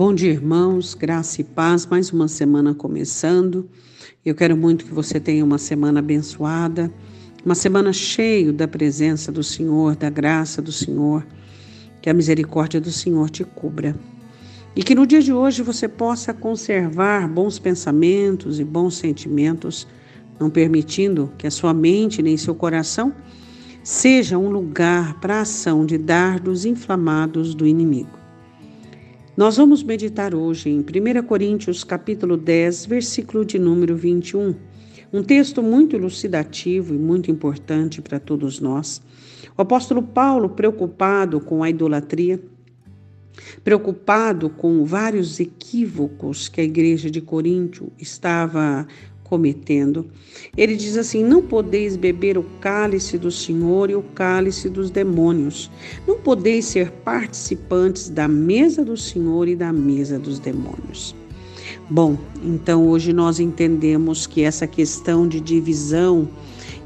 Bom dia, irmãos, graça e paz, mais uma semana começando. Eu quero muito que você tenha uma semana abençoada, uma semana cheia da presença do Senhor, da graça do Senhor, que a misericórdia do Senhor te cubra. E que no dia de hoje você possa conservar bons pensamentos e bons sentimentos, não permitindo que a sua mente nem seu coração seja um lugar para a ação de dardos inflamados do inimigo. Nós vamos meditar hoje em 1 Coríntios capítulo 10, versículo de número 21. Um texto muito elucidativo e muito importante para todos nós. O apóstolo Paulo, preocupado com a idolatria, preocupado com vários equívocos que a igreja de Coríntio estava cometendo. Ele diz assim: Não podeis beber o cálice do Senhor e o cálice dos demônios. Não podeis ser participantes da mesa do Senhor e da mesa dos demônios. Bom, então hoje nós entendemos que essa questão de divisão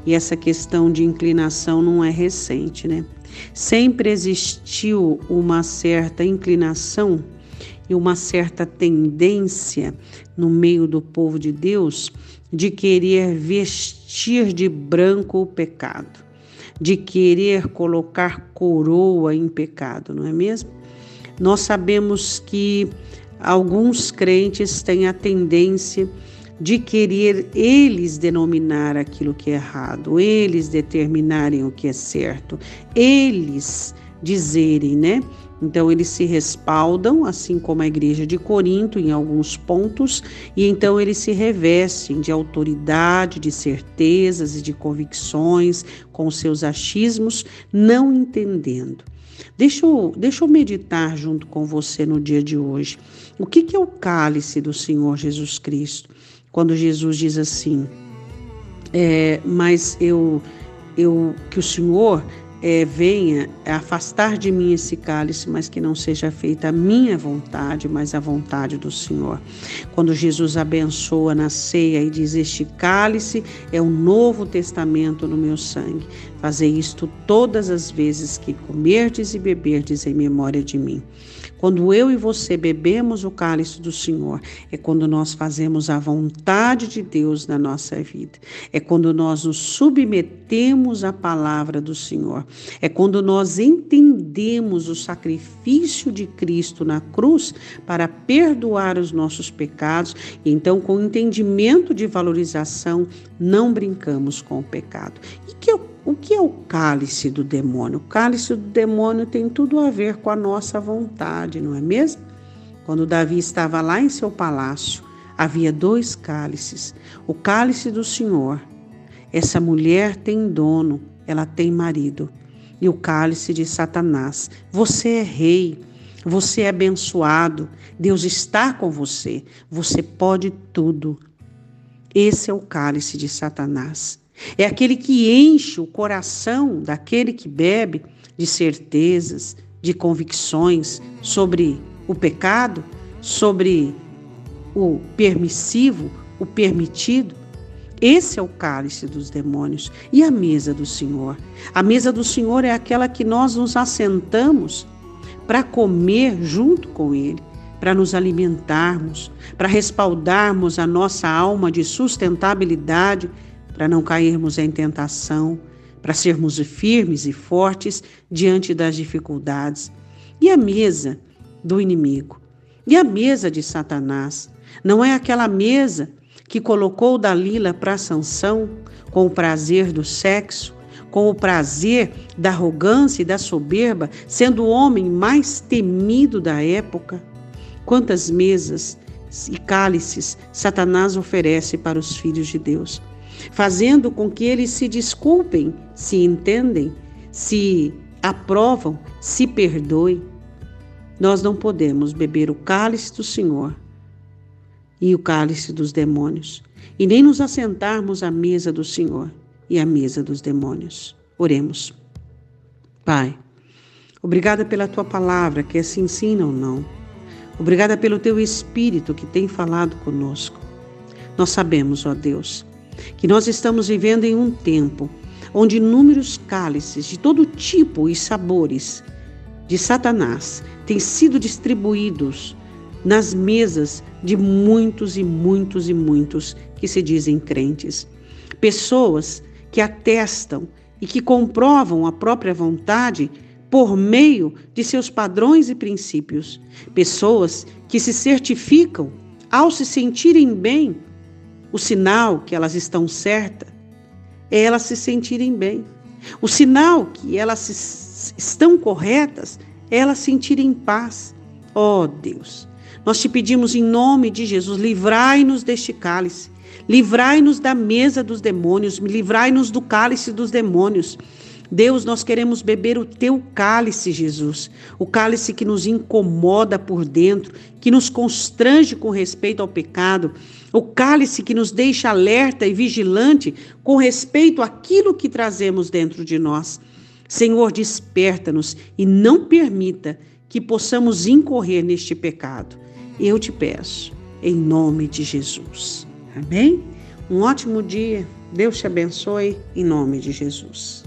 e essa questão de inclinação não é recente, né? Sempre existiu uma certa inclinação e uma certa tendência no meio do povo de Deus de querer vestir de branco o pecado, de querer colocar coroa em pecado, não é mesmo? Nós sabemos que alguns crentes têm a tendência de querer eles denominar aquilo que é errado, eles determinarem o que é certo, eles dizerem, né? Então eles se respaldam, assim como a igreja de Corinto, em alguns pontos, e então eles se revestem de autoridade, de certezas e de convicções com seus achismos, não entendendo. Deixa eu, deixa eu meditar junto com você no dia de hoje. O que, que é o cálice do Senhor Jesus Cristo? Quando Jesus diz assim, é, mas eu, eu que o Senhor é, venha afastar de mim esse cálice, mas que não seja feita a minha vontade, mas a vontade do Senhor. Quando Jesus abençoa na ceia e diz: Este cálice é o novo testamento no meu sangue. Fazei isto todas as vezes que comerdes e beberdes em memória de mim. Quando eu e você bebemos o cálice do Senhor, é quando nós fazemos a vontade de Deus na nossa vida. É quando nós nos submetemos à palavra do Senhor. É quando nós entendemos o sacrifício de Cristo na cruz para perdoar os nossos pecados. Então, com entendimento de valorização, não brincamos com o pecado. E que eu o que é o cálice do demônio? O cálice do demônio tem tudo a ver com a nossa vontade, não é mesmo? Quando Davi estava lá em seu palácio, havia dois cálices. O cálice do Senhor. Essa mulher tem dono, ela tem marido. E o cálice de Satanás. Você é rei, você é abençoado, Deus está com você, você pode tudo. Esse é o cálice de Satanás. É aquele que enche o coração daquele que bebe de certezas, de convicções sobre o pecado, sobre o permissivo, o permitido. Esse é o cálice dos demônios e a mesa do Senhor. A mesa do Senhor é aquela que nós nos assentamos para comer junto com Ele, para nos alimentarmos, para respaldarmos a nossa alma de sustentabilidade para não cairmos em tentação, para sermos firmes e fortes diante das dificuldades. E a mesa do inimigo? E a mesa de Satanás? Não é aquela mesa que colocou Dalila para Sansão com o prazer do sexo, com o prazer da arrogância e da soberba, sendo o homem mais temido da época? Quantas mesas e cálices Satanás oferece para os filhos de Deus? Fazendo com que eles se desculpem, se entendem, se aprovam, se perdoem. Nós não podemos beber o cálice do Senhor e o cálice dos demônios, e nem nos assentarmos à mesa do Senhor e à mesa dos demônios. Oremos. Pai, obrigada pela tua palavra que se ensina ou não. Obrigada pelo teu Espírito que tem falado conosco. Nós sabemos, ó Deus, que nós estamos vivendo em um tempo onde inúmeros cálices de todo tipo e sabores de Satanás têm sido distribuídos nas mesas de muitos e muitos e muitos que se dizem crentes. Pessoas que atestam e que comprovam a própria vontade por meio de seus padrões e princípios. Pessoas que se certificam ao se sentirem bem. O sinal que elas estão certas é elas se sentirem bem. O sinal que elas se, estão corretas é elas sentirem paz. Oh, Deus, nós te pedimos em nome de Jesus, livrai-nos deste cálice, livrai-nos da mesa dos demônios, livrai-nos do cálice dos demônios. Deus, nós queremos beber o teu cálice, Jesus. O cálice que nos incomoda por dentro, que nos constrange com respeito ao pecado. O cálice que nos deixa alerta e vigilante com respeito àquilo que trazemos dentro de nós. Senhor, desperta-nos e não permita que possamos incorrer neste pecado. Eu te peço, em nome de Jesus. Amém? Um ótimo dia. Deus te abençoe, em nome de Jesus.